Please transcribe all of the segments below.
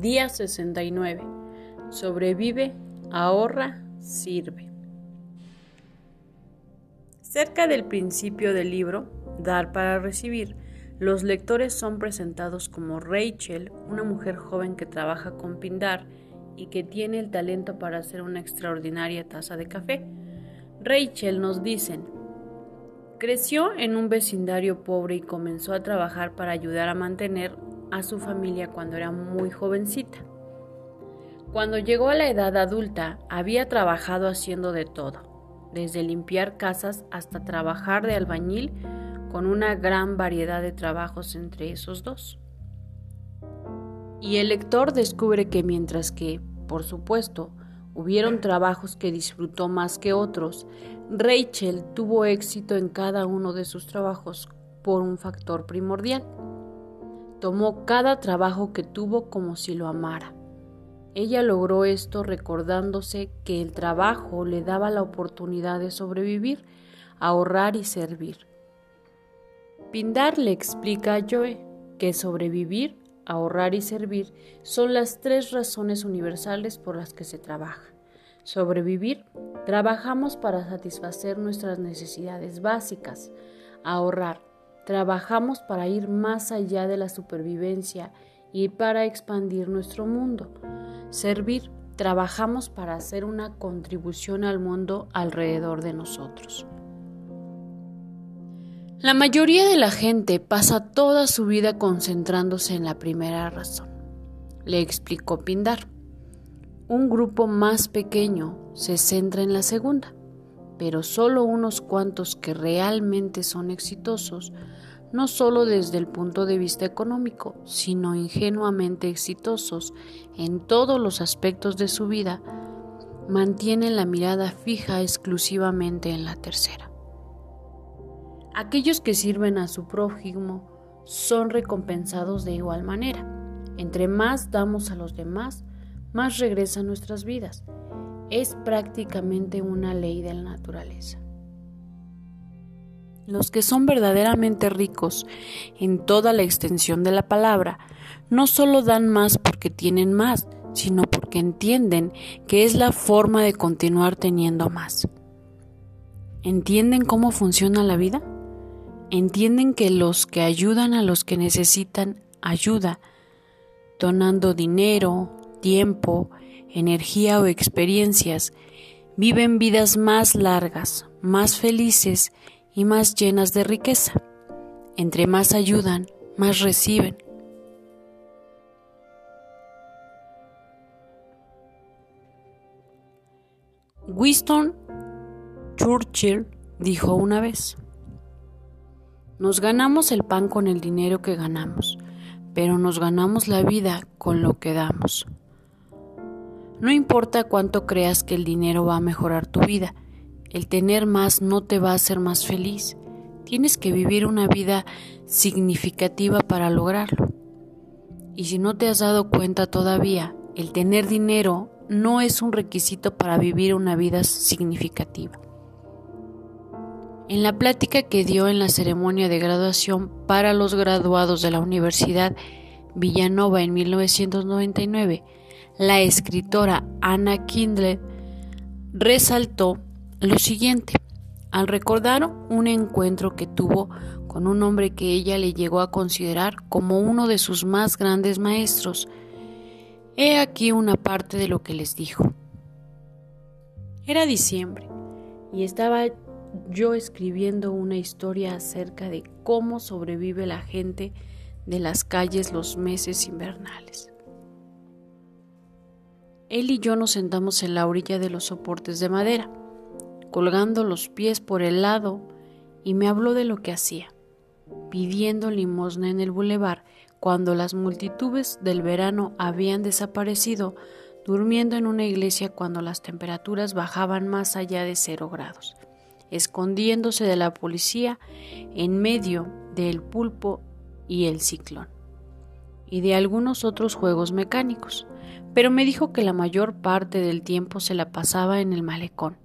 Día 69. Sobrevive, ahorra, sirve. Cerca del principio del libro, Dar para recibir, los lectores son presentados como Rachel, una mujer joven que trabaja con Pindar y que tiene el talento para hacer una extraordinaria taza de café. Rachel nos dicen, creció en un vecindario pobre y comenzó a trabajar para ayudar a mantener a su familia cuando era muy jovencita. Cuando llegó a la edad adulta, había trabajado haciendo de todo, desde limpiar casas hasta trabajar de albañil, con una gran variedad de trabajos entre esos dos. Y el lector descubre que mientras que, por supuesto, hubieron trabajos que disfrutó más que otros, Rachel tuvo éxito en cada uno de sus trabajos por un factor primordial Tomó cada trabajo que tuvo como si lo amara. Ella logró esto recordándose que el trabajo le daba la oportunidad de sobrevivir, ahorrar y servir. Pindar le explica a Joe que sobrevivir, ahorrar y servir son las tres razones universales por las que se trabaja. Sobrevivir, trabajamos para satisfacer nuestras necesidades básicas. Ahorrar, Trabajamos para ir más allá de la supervivencia y para expandir nuestro mundo. Servir, trabajamos para hacer una contribución al mundo alrededor de nosotros. La mayoría de la gente pasa toda su vida concentrándose en la primera razón, le explicó Pindar. Un grupo más pequeño se centra en la segunda, pero solo unos cuantos que realmente son exitosos no solo desde el punto de vista económico, sino ingenuamente exitosos en todos los aspectos de su vida, mantienen la mirada fija exclusivamente en la tercera. Aquellos que sirven a su prójimo son recompensados de igual manera. Entre más damos a los demás, más regresan nuestras vidas. Es prácticamente una ley de la naturaleza. Los que son verdaderamente ricos en toda la extensión de la palabra, no solo dan más porque tienen más, sino porque entienden que es la forma de continuar teniendo más. ¿Entienden cómo funciona la vida? ¿Entienden que los que ayudan a los que necesitan ayuda, donando dinero, tiempo, energía o experiencias, viven vidas más largas, más felices y más llenas de riqueza. Entre más ayudan, más reciben. Winston Churchill dijo una vez, nos ganamos el pan con el dinero que ganamos, pero nos ganamos la vida con lo que damos. No importa cuánto creas que el dinero va a mejorar tu vida, el tener más no te va a hacer más feliz. Tienes que vivir una vida significativa para lograrlo. Y si no te has dado cuenta todavía, el tener dinero no es un requisito para vivir una vida significativa. En la plática que dio en la ceremonia de graduación para los graduados de la Universidad Villanova en 1999, la escritora Anna Kindle resaltó lo siguiente, al recordar un encuentro que tuvo con un hombre que ella le llegó a considerar como uno de sus más grandes maestros, he aquí una parte de lo que les dijo. Era diciembre y estaba yo escribiendo una historia acerca de cómo sobrevive la gente de las calles los meses invernales. Él y yo nos sentamos en la orilla de los soportes de madera colgando los pies por el lado, y me habló de lo que hacía, pidiendo limosna en el bulevar cuando las multitudes del verano habían desaparecido, durmiendo en una iglesia cuando las temperaturas bajaban más allá de cero grados, escondiéndose de la policía en medio del pulpo y el ciclón, y de algunos otros juegos mecánicos, pero me dijo que la mayor parte del tiempo se la pasaba en el malecón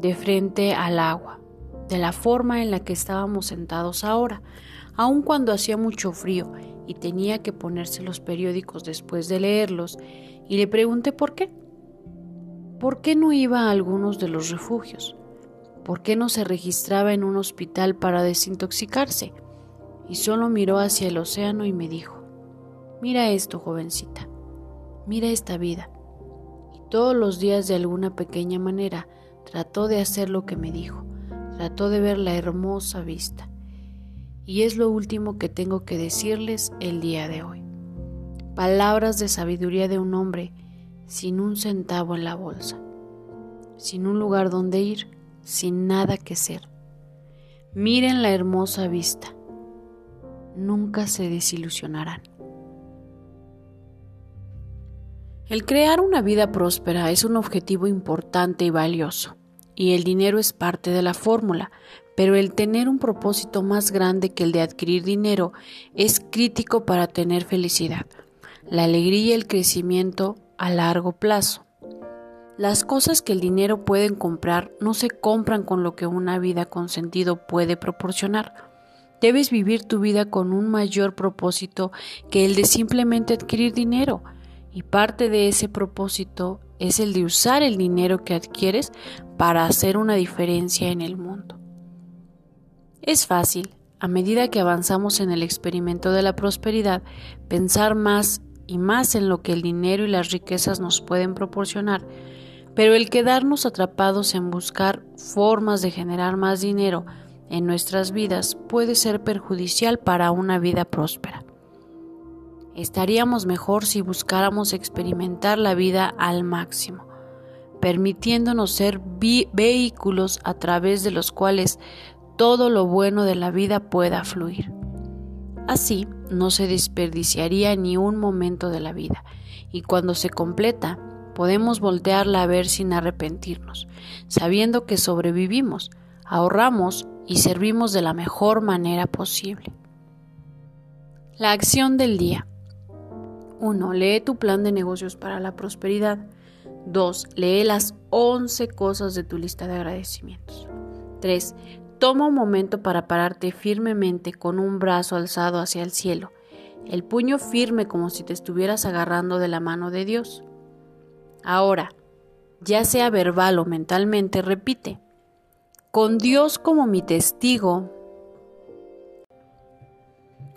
de frente al agua, de la forma en la que estábamos sentados ahora, aun cuando hacía mucho frío y tenía que ponerse los periódicos después de leerlos, y le pregunté por qué. ¿Por qué no iba a algunos de los refugios? ¿Por qué no se registraba en un hospital para desintoxicarse? Y solo miró hacia el océano y me dijo, mira esto, jovencita, mira esta vida. Y todos los días de alguna pequeña manera trató de hacer lo que me dijo, trató de ver la hermosa vista. Y es lo último que tengo que decirles el día de hoy. Palabras de sabiduría de un hombre sin un centavo en la bolsa, sin un lugar donde ir, sin nada que ser. Miren la hermosa vista. Nunca se desilusionarán. El crear una vida próspera es un objetivo importante y valioso, y el dinero es parte de la fórmula, pero el tener un propósito más grande que el de adquirir dinero es crítico para tener felicidad, la alegría y el crecimiento a largo plazo. Las cosas que el dinero pueden comprar no se compran con lo que una vida con sentido puede proporcionar. Debes vivir tu vida con un mayor propósito que el de simplemente adquirir dinero y parte de ese propósito es el de usar el dinero que adquieres para hacer una diferencia en el mundo. Es fácil, a medida que avanzamos en el experimento de la prosperidad, pensar más y más en lo que el dinero y las riquezas nos pueden proporcionar, pero el quedarnos atrapados en buscar formas de generar más dinero en nuestras vidas puede ser perjudicial para una vida próspera. Estaríamos mejor si buscáramos experimentar la vida al máximo, permitiéndonos ser vehículos a través de los cuales todo lo bueno de la vida pueda fluir. Así no se desperdiciaría ni un momento de la vida, y cuando se completa, podemos voltearla a ver sin arrepentirnos, sabiendo que sobrevivimos, ahorramos y servimos de la mejor manera posible. La acción del día. 1. Lee tu plan de negocios para la prosperidad. 2. Lee las 11 cosas de tu lista de agradecimientos. 3. Toma un momento para pararte firmemente con un brazo alzado hacia el cielo, el puño firme como si te estuvieras agarrando de la mano de Dios. Ahora, ya sea verbal o mentalmente, repite, con Dios como mi testigo,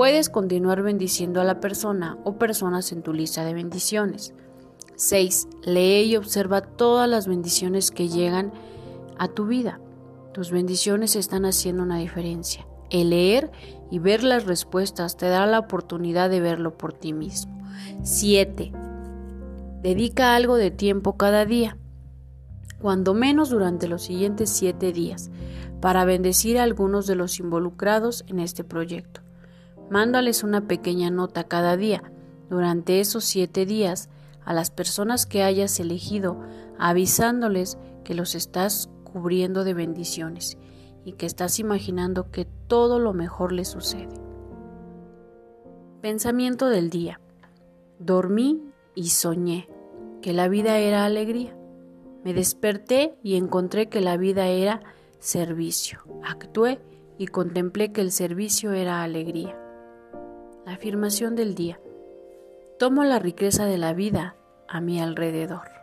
Puedes continuar bendiciendo a la persona o personas en tu lista de bendiciones. 6. Lee y observa todas las bendiciones que llegan a tu vida. Tus bendiciones están haciendo una diferencia. El leer y ver las respuestas te da la oportunidad de verlo por ti mismo. 7. Dedica algo de tiempo cada día, cuando menos durante los siguientes 7 días, para bendecir a algunos de los involucrados en este proyecto. Mándales una pequeña nota cada día durante esos siete días a las personas que hayas elegido, avisándoles que los estás cubriendo de bendiciones y que estás imaginando que todo lo mejor les sucede. Pensamiento del día. Dormí y soñé que la vida era alegría. Me desperté y encontré que la vida era servicio. Actué y contemplé que el servicio era alegría. Afirmación del día. Tomo la riqueza de la vida a mi alrededor.